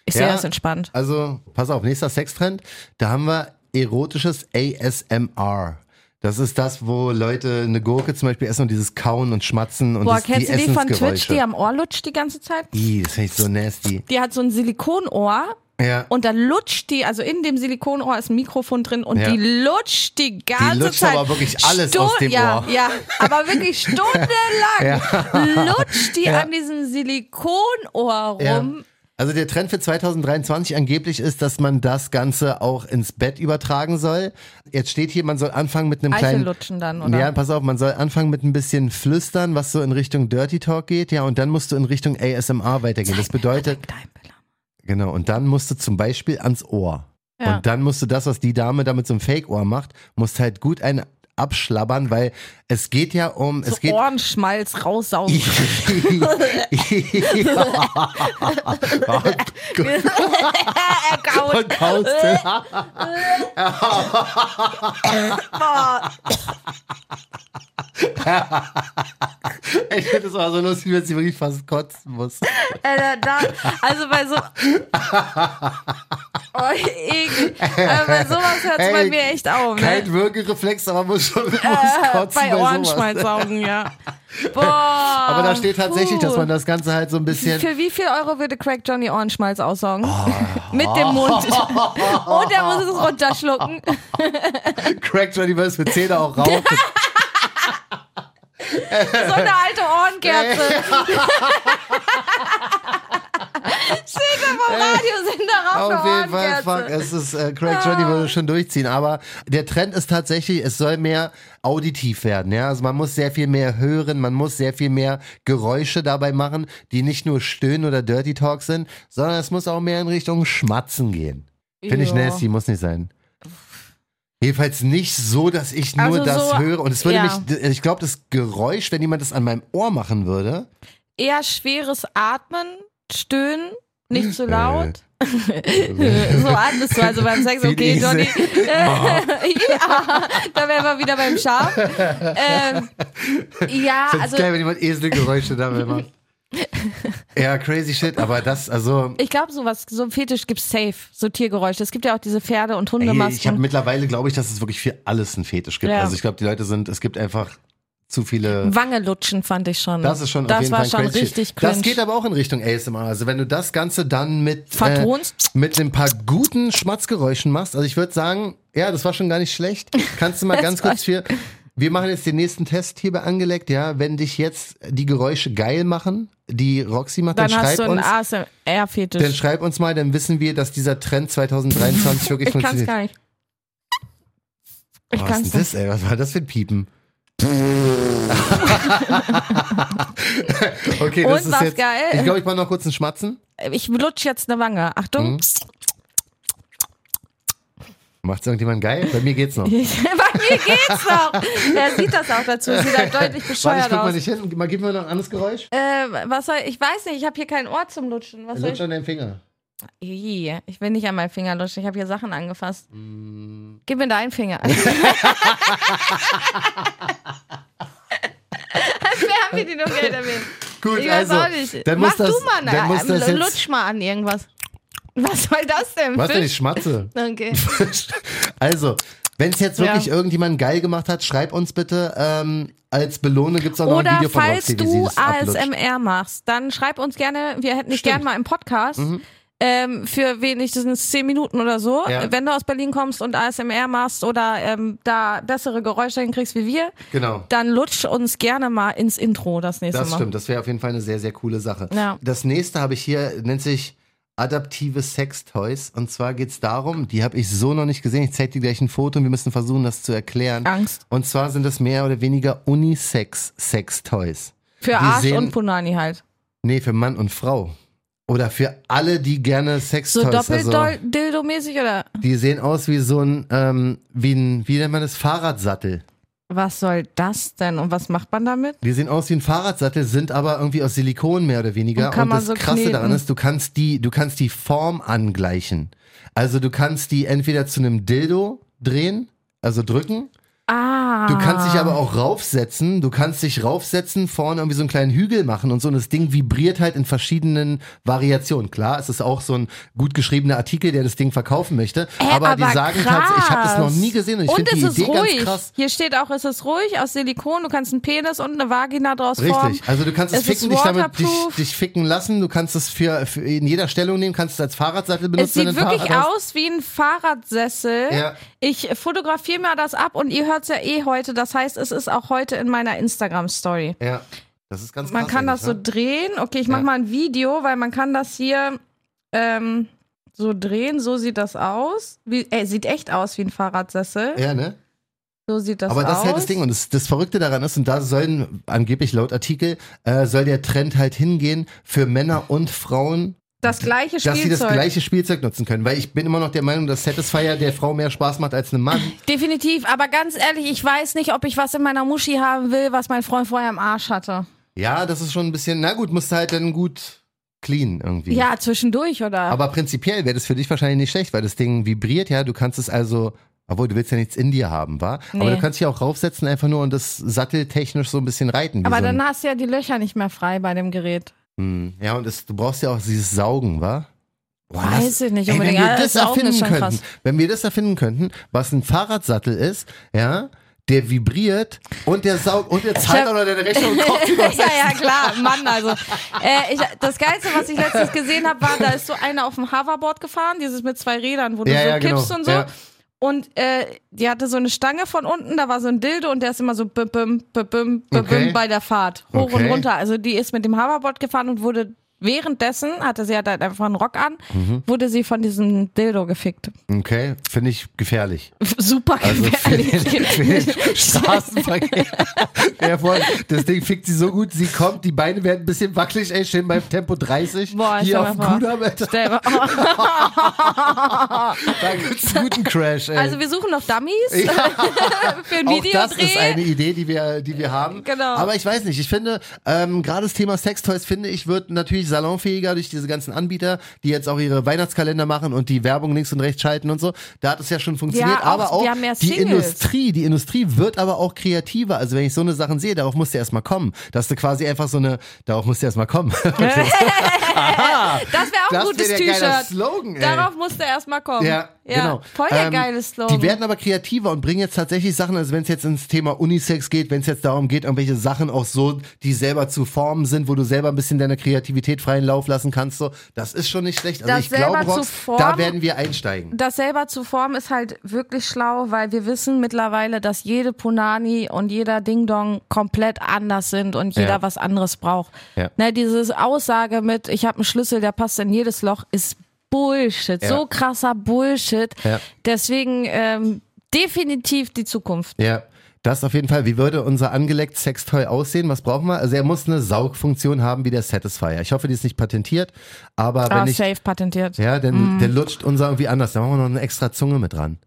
ich sehe Ja. das entspannt. Also, pass auf, nächster Sextrend. Da haben wir erotisches ASMR. Das ist das, wo Leute eine Gurke zum Beispiel essen und dieses Kauen und Schmatzen und Boah, das, kennst die du die von Twitch, die am Ohr lutscht die ganze Zeit? Ih, das finde ich so nasty. Die hat so ein Silikonohr. Ja. Und dann lutscht die, also in dem Silikonohr ist ein Mikrofon drin und Ja. die lutscht die ganze lutscht Zeit. aber wirklich alles aus dem ja, Ohr. Ja, aber wirklich stundenlang lutscht die an diesem Silikonohr rum. Also der Trend für 2023 angeblich ist, dass man das Ganze auch ins Bett übertragen soll. Jetzt steht hier, man soll anfangen mit einem Eichel kleinen lutschen dann, oder? Ja, pass auf, man soll anfangen mit ein bisschen Flüstern, was so in Richtung Dirty Talk geht, ja, und dann musst du in Richtung ASMR weitergehen. Das bedeutet, Dein Bella. Genau, und dann musst du zum Beispiel ans Ohr. Ja. Und dann musst du das, was die Dame da mit so einem Fake-Ohr macht, musst halt gut einen abschlabbern, weil es geht ja um, So es geht Ohrenschmalz raussaugen. er kaut. Boah. Ich finde das war so lustig, wenn sie wirklich fast kotzen muss. Da, also bei so. Oh, eklig. Aber bei sowas hört es bei mir echt auf. Ne? Kein Würgereflex, aber muss schon Äh, kotzen bei. Ohrenschmalzaugen, ja. Boah. Aber da steht tatsächlich, puh. dass man das Ganze halt so ein bisschen. Für wie viel Euro würde Craig Johnny Ohrenschmalz aussaugen? Mit dem Mund. Und er muss es runterschlucken. Crack Johnny was für Zähne auch rauchen. So eine alte Ohrenkerze. Steht vom Radiosender auf Auf jeden Fall, fuck, es ist, äh, Craig Johnny würde schon durchziehen, aber der Trend ist tatsächlich, es soll mehr auditiv werden, ja, also man muss sehr viel mehr hören, man muss sehr viel mehr Geräusche dabei machen, die nicht nur Stöhnen oder Dirty Talk sind, sondern es muss auch mehr in Richtung Schmatzen gehen. Finde ich nasty, muss nicht sein. Jedenfalls nicht so, dass ich nur Also das so, höre und es würde ja. mich, ich glaube, das Geräusch, wenn jemand das an meinem Ohr machen würde, Eher schweres Atmen, Stöhnen, nicht zu laut. Äh. so atmest du also beim Sex, okay, ein Johnny. Esel. ja, da wären wir wieder beim Schaf. Ähm, ja, find's also geil, wenn jemand Eselgeräusche dabei macht. Ja, crazy shit, aber das, also, ich glaube, sowas, so ein Fetisch gibt's safe, so Tiergeräusche. Es gibt ja auch diese Pferde- und ey, Hundemasken. ich habe mittlerweile, glaube ich, dass es wirklich für alles einen Fetisch gibt. Ja. Also ich glaube, die Leute sind, es gibt einfach zu viele. Wange lutschen fand ich schon. Das ist schon das auf jeden war Fall schon crazy richtig cringe. Das geht aber auch in Richtung ASMR. Also wenn du das Ganze dann mit äh, Vertonst? mit ein paar guten Schmatzgeräuschen machst, also ich würde sagen, ja, das war schon gar nicht schlecht. Kannst du mal ganz kurz für wir machen jetzt den nächsten Test hier bei Angeleckt, ja. Wenn dich jetzt die Geräusche geil machen, die Roxy macht, dann, Dann schreib uns, dann ASMR-Fetisch. schreib uns mal, dann wissen wir, dass dieser Trend 2023 wirklich Ich kann's funktioniert. gar nicht. Ich was kann's ist denn das, ey? Was war das für ein Piepen? okay, das Und ist war's jetzt. geil? Ich glaube, ich mache noch kurz einen Schmatzen. Ich lutsch jetzt eine Wange. Achtung. Mhm. Macht's irgendjemand geil? Bei mir geht's noch. Bei mir geht's noch. Er sieht das auch dazu. Sieht halt deutlich Warte, ich bescheuert guck mal aus. nicht hin. Mal, gib mir noch ein anderes Geräusch. Äh, was soll ich weiß nicht, ich habe hier kein Ohr zum Lutschen. Was soll Lutsch an deinen Finger. Ich will nicht an meinen Finger lutschen. Ich habe hier Sachen angefasst. Mm. Gib mir deinen Finger. Wir die nur Geld erwähnt. Gut, Ich weiß also. auch nicht. Dann Mach das, du mal, dann muss äh, das jetzt, lutsch mal an irgendwas. Was soll das denn? Was denn, ich schmatze? Okay. also, wenn es jetzt wirklich Ja. irgendjemand geil gemacht hat, schreib uns bitte. Ähm, als Belohnung gibt es auch noch ein Oder Video von falls wie sie du. ASMR machst, dann schreib uns gerne, wir hätten dich gerne mal im Podcast. Mhm. Ähm, für wenigstens zehn Minuten oder so, Ja. wenn du aus Berlin kommst und ASMR machst oder ähm, da bessere Geräusche hinkriegst wie wir, Genau. dann lutsch uns gerne mal ins Intro das nächste Das Mal. stimmt, das wäre auf jeden Fall eine sehr, sehr coole Sache. Ja. Das nächste habe ich hier, nennt sich adaptive Sextoys. Und zwar geht es darum, die habe ich so noch nicht gesehen. Ich zeige dir gleich ein Foto und wir müssen versuchen, das zu erklären. Angst. Und zwar sind das mehr oder weniger Unisex-Sextoys. Für Arsch und Punani halt. Nee, für Mann und Frau. Oder für alle, die gerne So Sextoys. also, Doppeldildo-mäßig oder die sehen aus wie so ein, ähm, wie ein, wie nennt man das, Fahrradsattel. was soll das denn und was macht man damit? Die sehen aus wie ein Fahrradsattel, sind aber irgendwie aus Silikon mehr oder weniger. Und kann man das so Krasse kneten. daran ist, du kannst die, du kannst die Form angleichen. Also du kannst die entweder zu einem Dildo drehen, also drücken. Ah. Du kannst dich aber auch raufsetzen. Du kannst dich raufsetzen, vorne irgendwie so einen kleinen Hügel machen und so. Und das Ding vibriert halt in verschiedenen Variationen. Klar, es ist auch so ein gut geschriebener Artikel, der das Ding verkaufen möchte. Hä, aber, die sagen krass. ich habe das noch nie gesehen und ich finde die es Idee ruhig. ganz krass. Hier steht auch, es ist ruhig aus Silikon. Du kannst einen Penis und eine Vagina draus formen. Richtig, also du kannst es, Es ficken, dich damit dich, dich ficken lassen, du kannst es für, für in jeder Stellung nehmen, kannst es als Fahrradsattel Es benutzen. sieht du ein wirklich Fahrrad aus wie ein Fahrradsessel. Ja. Ich fotografiere mir das ab und ihr hört es ja eh heute. Das heißt, es ist auch heute in meiner Instagram-Story. Ja, das ist ganz Man kann das so eigentlich, drehen. Okay, ich mache Ja. mal ein Video, weil man kann das hier ähm, so drehen. So sieht das aus. Wie, äh, sieht echt aus wie ein Fahrradsessel. ne? Ja, ne? So sieht das Aber das aus. ist halt das Ding und das, das Verrückte daran ist, und da sollen angeblich laut Artikel, äh, soll der Trend halt hingehen für Männer und Frauen, Das gleiche dass sie das Spielzeug. gleiche Spielzeug nutzen können. Weil ich bin immer noch der Meinung, dass Satisfier der Frau mehr Spaß macht als einem Mann. Definitiv, aber ganz ehrlich, ich weiß nicht, ob ich was in meiner Muschi haben will, was mein Freund vorher im Arsch hatte. Ja, das ist schon ein bisschen, na gut, musst du halt dann gut clean irgendwie. Ja, zwischendurch, oder? Aber prinzipiell wäre das für dich wahrscheinlich nicht schlecht, weil das Ding vibriert, ja. Du kannst es also, obwohl du willst ja nichts in dir haben, wa? Aber Nee. du kannst dich auch raufsetzen einfach nur und das satteltechnisch so ein bisschen reiten. aber so dann hast du ja die Löcher nicht mehr frei bei dem Gerät. Hm, Ja, und das, du brauchst ja auch dieses Saugen, wa? Boah, Weiß ich nicht ey, wenn unbedingt. wir Ja, das erfinden könnten, krass. wenn wir das erfinden könnten, was ein Fahrradsattel ist, ja, der vibriert und der saugt und der zahlt auch noch deine Rechnung dir was ja, ja, klar, Mann, also. Äh, ich, das Geilste, was ich letztens gesehen habe, war, da ist so einer auf dem Hoverboard gefahren, dieses mit zwei Rädern, wo du Ja, so ja, genau. kippst und so. Ja. Und äh, die hatte so eine Stange von unten, da war so ein Dildo und der ist immer so bim, bim, bim, bim, bim, Okay. bei der Fahrt. Hoch Okay. und runter. Also die ist mit dem Hoverboard gefahren und wurde währenddessen, hatte sie halt einfach einen Rock an, Mhm. wurde sie von diesem Dildo gefickt. Okay, finde ich gefährlich. Super Also gefährlich. für den Straßenverkehr. Ja, voll. Das Ding fickt sie so gut, sie kommt, die Beine werden ein bisschen wackelig, ey, schön beim Tempo 30. Boah, Hier auf dem mal- Da gibt's einen guten Crash, ey. Also wir suchen noch Dummies Ja. für ein Auch das Videodreh. ist eine Idee, die wir, die wir haben. Genau. Aber ich weiß nicht, ich finde, ähm, gerade das Thema Sextoys, finde ich, wird natürlich salonfähiger durch diese ganzen Anbieter, die jetzt auch ihre Weihnachtskalender machen und die Werbung links und rechts schalten und so. Da hat es ja schon funktioniert. Ja, auch- aber auch die. Industrie, die Industrie wird aber auch kreativer. Also wenn ich so eine Sachen sehe, darauf musst du erstmal kommen. Dass du quasi einfach so eine, darauf musst du erstmal kommen. Aha, Das wäre auch ein gutes T-Shirt. Darauf musste er erstmal kommen. Ja, genau. Voll der Ähm, geile Slogan. Die werden aber kreativer und bringen jetzt tatsächlich Sachen, also wenn es jetzt ins Thema Unisex geht, wenn es jetzt darum geht, irgendwelche Sachen auch so, die selber zu formen sind, wo du selber ein bisschen deiner Kreativität freien Lauf lassen kannst, so, das ist schon nicht schlecht. Also Das ich glaube, Rox, formen- da werden wir einsteigen. das selber zu formen ist halt wirklich schlau, weil wir wissen mittlerweile, dass jede Punani und jeder Ding Dong komplett anders sind und jeder Ja. was anderes braucht. Ja. Ne, diese Aussage mit, ich habe einen Schlüssel, der passt in jedes Loch, ist Bullshit. Ja. So krasser Bullshit. Ja. Deswegen ähm, definitiv die Zukunft. Ja. Das auf jeden Fall. Wie würde unser angeleckt Sextoy aussehen? Was brauchen wir? Also er muss eine Saugfunktion haben wie der Satisfier. Ich hoffe, die ist nicht patentiert, aber wenn Ah, ich, safe patentiert. ja, dann, der lutscht unser irgendwie anders. Da machen wir noch eine extra Zunge mit dran.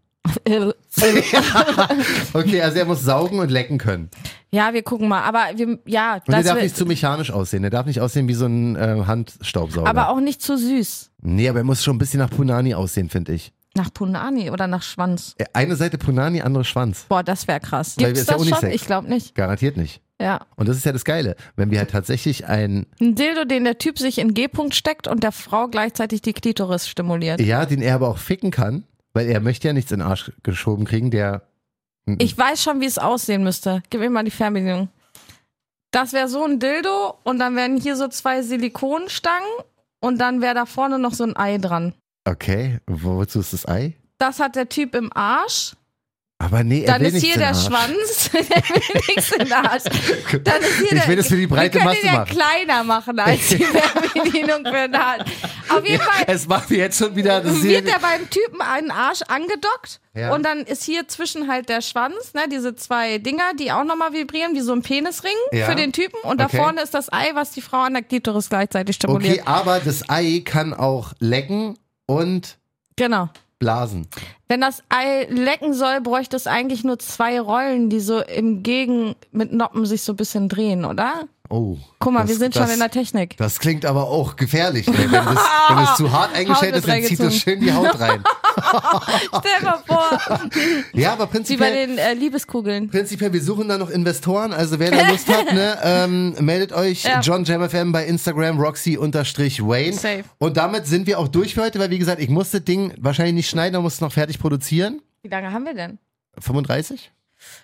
Okay, also er muss saugen und lecken können. ja, wir gucken mal. Aber wir, ja, Und der darf nicht zu mechanisch aussehen. Der darf nicht aussehen wie so ein äh, Handstaubsauger. aber auch nicht zu süß. nee, aber er muss schon ein bisschen nach Punani aussehen, finde ich. Nach Punani oder nach Schwanz. Äh, Eine Seite Punani, andere Schwanz. Boah, das wäre krass. Gibt's ja das schon? Unisex. Ich glaube nicht. Garantiert nicht. Ja. Und das ist ja das Geile. Wenn wir halt tatsächlich ein, Ein Dildo, den der Typ sich in G-Punkt steckt und der Frau gleichzeitig die Klitoris stimuliert. ja, den er aber auch ficken kann, weil er möchte ja nichts in den Arsch geschoben kriegen, der. Ich weiß schon, wie es aussehen müsste. Gib mir mal die Fernbedienung. Das wäre so ein Dildo und dann wären hier so zwei Silikonstangen und dann wäre da vorne noch so ein Ei dran. Okay, wozu ist das Ei? Das hat der Typ im Arsch. Aber nee, er Dann will ist nichts hier der Arsch. Schwanz. der will nichts in den Arsch. Dann ist hier Ich will das für die breite wir können Masse den ja machen. kleiner machen als die Fernbedienung für den Arsch. Auf jeden Fall Es macht jetzt schon wieder. Das ist wird hier- der beim Typen einen Arsch angedockt Ja. und dann ist hier zwischen halt der Schwanz, ne, diese zwei Dinger, die auch nochmal vibrieren, wie so ein Penisring Ja. für den Typen und Okay. da vorne ist das Ei, was die Frau an der Klitoris gleichzeitig stimuliert. okay, aber das Ei kann auch lecken und Genau. blasen. Wenn das Ei lecken soll, bräuchte es eigentlich nur zwei Rollen, die so im Gegen mit Noppen sich so ein bisschen drehen, oder? Oh. Guck mal, das, wir sind das, schon in der Technik. Das klingt aber auch gefährlich. Ey. Wenn, das, wenn es zu hart eingestellt Haut ist, dann zieht das schön die Haut rein. Stell mal vor, Ja, aber wie bei prinzipiell, den äh, Liebeskugeln. prinzipiell, wir suchen da noch Investoren. Also wer da Lust hat, ne, ähm, meldet euch Ja. John Jam FM bei Instagram, Roxy-Wayne. Safe. Und damit sind wir auch durch für heute, weil wie gesagt, ich muss das Ding wahrscheinlich nicht schneiden, man muss es noch fertig produzieren. Wie lange haben wir denn? 35?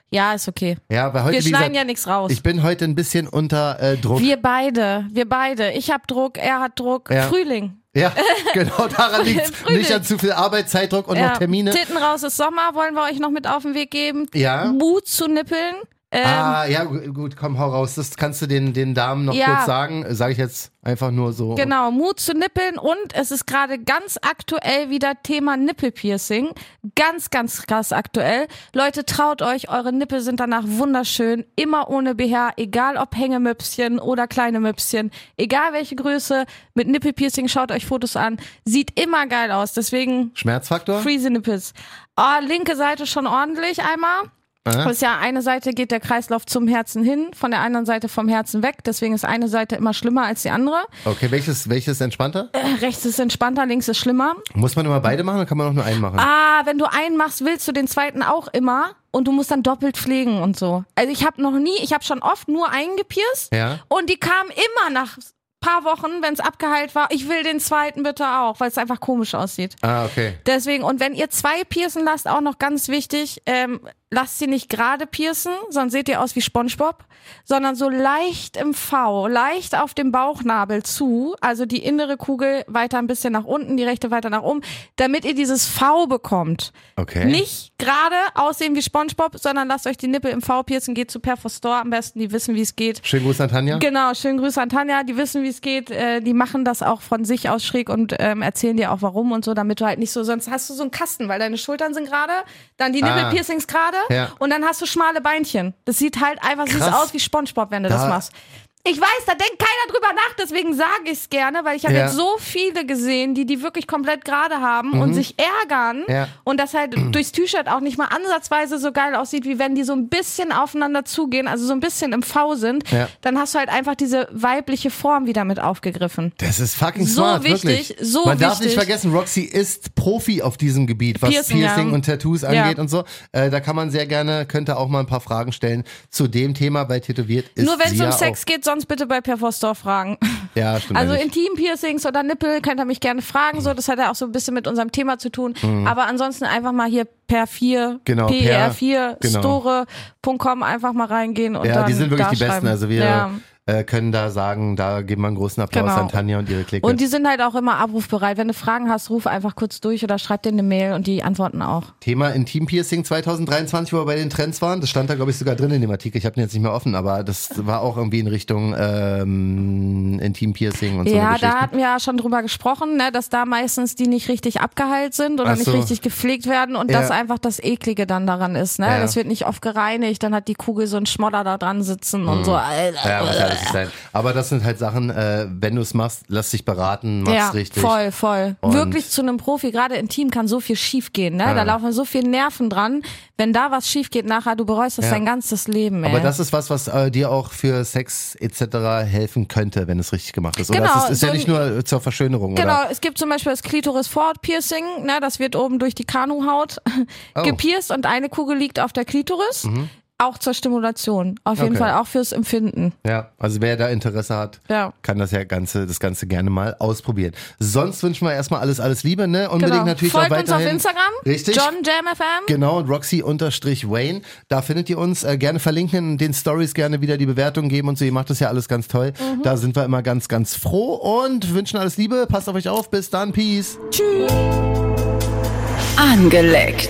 Ja, ist okay. Ja, weil heute, Wir schneiden gesagt, ja nichts raus. ich bin heute ein bisschen unter äh, Druck. Wir beide, wir beide. Ich hab Druck, er hat Druck. Ja. Frühling. Ja, genau daran liegt. Nicht an zu viel Arbeit, Zeitdruck und noch Termine. Titten raus ist Sommer, wollen wir euch noch mit auf den Weg geben. Ja. Mut zu nippeln. Ähm, Ah, ja, gu- gut, komm, hau raus. Das kannst du den, den Damen noch Ja. kurz sagen. Sage ich jetzt einfach nur so. Genau, Mut zu nippeln und es ist gerade ganz aktuell wieder Thema Nippelpiercing. Ganz, ganz krass aktuell. Leute, traut euch, eure Nippel sind danach wunderschön. Immer ohne BH, egal ob Hängemöpschen oder kleine Möpschen. Egal welche Größe, mit Nippelpiercing schaut euch Fotos an. Sieht immer geil aus, deswegen Schmerzfaktor? Freezy Nipples. Oh, linke Seite schon ordentlich einmal. Aha. Das ist ja eine Seite geht der Kreislauf zum Herzen hin, von der anderen Seite vom Herzen weg. Deswegen ist eine Seite immer schlimmer als die andere. Okay, welches, welches entspannter? Äh, rechts ist entspannter, links ist schlimmer. Muss man immer beide machen oder kann man auch nur einen machen? Ah, wenn du einen machst, willst du den zweiten auch immer und du musst dann doppelt pflegen und so. Also ich habe noch nie, ich habe schon oft nur einen gepierst Ja. und die kamen immer nach paar Wochen, wenn es abgeheilt war, ich will den zweiten bitte auch, weil es einfach komisch aussieht. Ah, okay. Deswegen, und wenn ihr zwei piercen lasst, auch noch ganz wichtig, ähm, lasst sie nicht gerade piercen, sonst seht ihr aus wie SpongeBob, sondern so leicht im V, leicht auf dem Bauchnabel zu, also die innere Kugel weiter ein bisschen nach unten, die rechte weiter nach oben, damit ihr dieses V bekommt. Okay. Nicht gerade aussehen wie SpongeBob, sondern lasst euch die Nippel im V piercen, geht zu Perfostor am besten, die wissen, wie es geht. Schönen Gruß an Tanja. Genau, schönen Grüße an Tanja, die wissen, wie es geht, äh, die machen das auch von sich aus schräg und ähm, erzählen dir auch warum und so, damit du halt nicht so, sonst hast du so einen Kasten, weil deine Schultern sind gerade, dann die Ah. Nippelpiercings gerade Ja. und dann hast du schmale Beinchen. Das sieht halt einfach süß Krass. aus wie Spongebob, wenn du das Da- machst. Ich weiß, da denkt keiner drüber nach, deswegen sage ich es gerne, weil ich habe Ja. jetzt so viele gesehen, die die wirklich komplett gerade haben und sich ärgern Mhm. Ja. und das halt durchs T-Shirt auch nicht mal ansatzweise so geil aussieht, wie wenn die so ein bisschen aufeinander zugehen, also so ein bisschen im V sind, Ja. dann hast du halt einfach diese weibliche Form wieder mit aufgegriffen. Das ist fucking So smart, wichtig, wirklich. so Man darf nicht wichtig. vergessen, Roxy ist Profi auf diesem Gebiet, was Piercing, Piercing, und Tattoos angeht und so. Äh, da kann man sehr gerne, könnte auch mal ein paar Fragen stellen zu dem Thema, weil tätowiert ist Nur wenn es um Sex geht, sonst bitte bei Perfostor fragen. Auch. Ja, stimmt. Also. Intim-Piercings oder Nippel könnt ihr mich gerne fragen, so das hat ja auch so ein bisschen mit unserem Thema zu tun. Aber ansonsten einfach mal hier per 4, Mhm. Genau, PR4, per- genau. store.com einfach mal reingehen und ja, dann die sind wirklich die Besten. Also wir Ja. Äh, können da sagen, da geben wir einen großen Applaus Genau. an Tanja und ihre Clique. Und die sind halt auch immer abrufbereit. Wenn du Fragen hast, ruf einfach kurz durch oder schreib dir eine Mail und die antworten auch. Thema Intim-Piercing 2023, wo wir bei den Trends waren. Das stand da, glaube ich, sogar drin in dem Artikel. Ich habe den jetzt nicht mehr offen, aber das war auch irgendwie in Richtung ähm, Intim-Piercing und so Ja, da hatten wir ja schon drüber gesprochen, ne, dass da meistens die nicht richtig abgeheilt sind oder Ach nicht so. richtig gepflegt werden und Ja. das einfach das Eklige dann daran ist. Ne? Ja. Das wird nicht oft gereinigt, dann hat die Kugel so einen Schmodder da dran sitzen und so. Mhm. Ja, ja nicht sein. Aber das sind halt Sachen, äh, wenn du es machst, lass dich beraten, mach's Ja, richtig. voll, voll. Und- Wirklich zu einem Profi, gerade im Team kann so viel schief gehen. Ne? Da laufen so viele Nerven dran. Wenn da was schief geht nachher, du bereust das Ja. dein ganzes Leben. Ey. Aber das ist was, was äh, dir auch für Sex etc. helfen könnte, wenn es richtig gemacht ist. Oder Genau, es ist, ist so ja nicht nur zur Verschönerung, Genau, oder? es gibt zum Beispiel das Klitoris Forward Piercing, ne, das wird oben durch die Kanuhaut Oh. Mhm. gepierst und eine Kugel liegt auf der Klitoris. Auch zur Stimulation. Auf jeden Okay. Fall auch fürs Empfinden. Ja, also wer da Interesse hat, Ja. kann das ja ganze, das Ganze gerne mal ausprobieren. Sonst wünschen wir erstmal alles, alles Liebe, ne? Unbedingt Genau. natürlich Folgt auch uns auf weiterhin. Instagram. Richtig. John Jam FM. Genau, und Roxy unterstrich Wayne. Da findet ihr uns. Äh, gerne verlinken, den Stories gerne wieder die Bewertung geben und so. Ihr macht das ja alles ganz toll. Mhm. Da sind wir immer ganz, ganz froh und wünschen alles Liebe. Passt auf euch auf. Bis dann. Peace. Angeleckt.